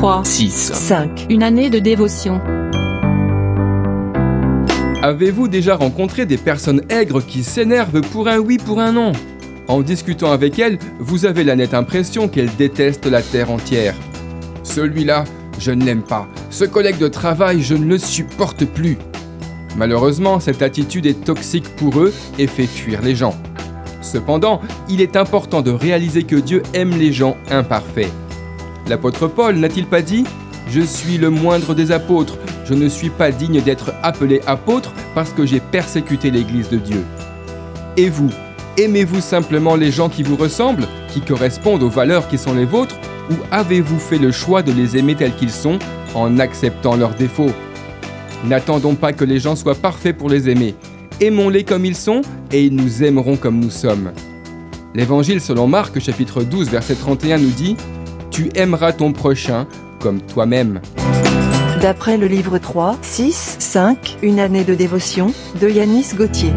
3, 6. 5. Une année de dévotion. Avez-vous déjà rencontré des personnes aigres qui s'énervent pour un oui, pour un non? En discutant avec elles, vous avez la nette impression qu'elles détestent la terre entière. Celui-là, je ne l'aime pas. Ce collègue de travail, je ne le supporte plus. Malheureusement, cette attitude est toxique pour eux et fait fuir les gens. Cependant, il est important de réaliser que Dieu aime les gens imparfaits. L'apôtre Paul n'a-t-il pas dit ⁇ Je suis le moindre des apôtres, je ne suis pas digne d'être appelé apôtre parce que j'ai persécuté l'Église de Dieu. Et vous, aimez-vous simplement les gens qui vous ressemblent, qui correspondent aux valeurs qui sont les vôtres, ou avez-vous fait le choix de les aimer tels qu'ils sont en acceptant leurs défauts? N'attendons pas que les gens soient parfaits pour les aimer. Aimons-les comme ils sont et ils nous aimeront comme nous sommes. L'évangile selon Marc chapitre 12 verset 31 nous dit ⁇ Tu aimeras ton prochain comme toi-même ⁇ D'après le livre 3, 6, 5, Une année de dévotion, de Yanis Gauthier.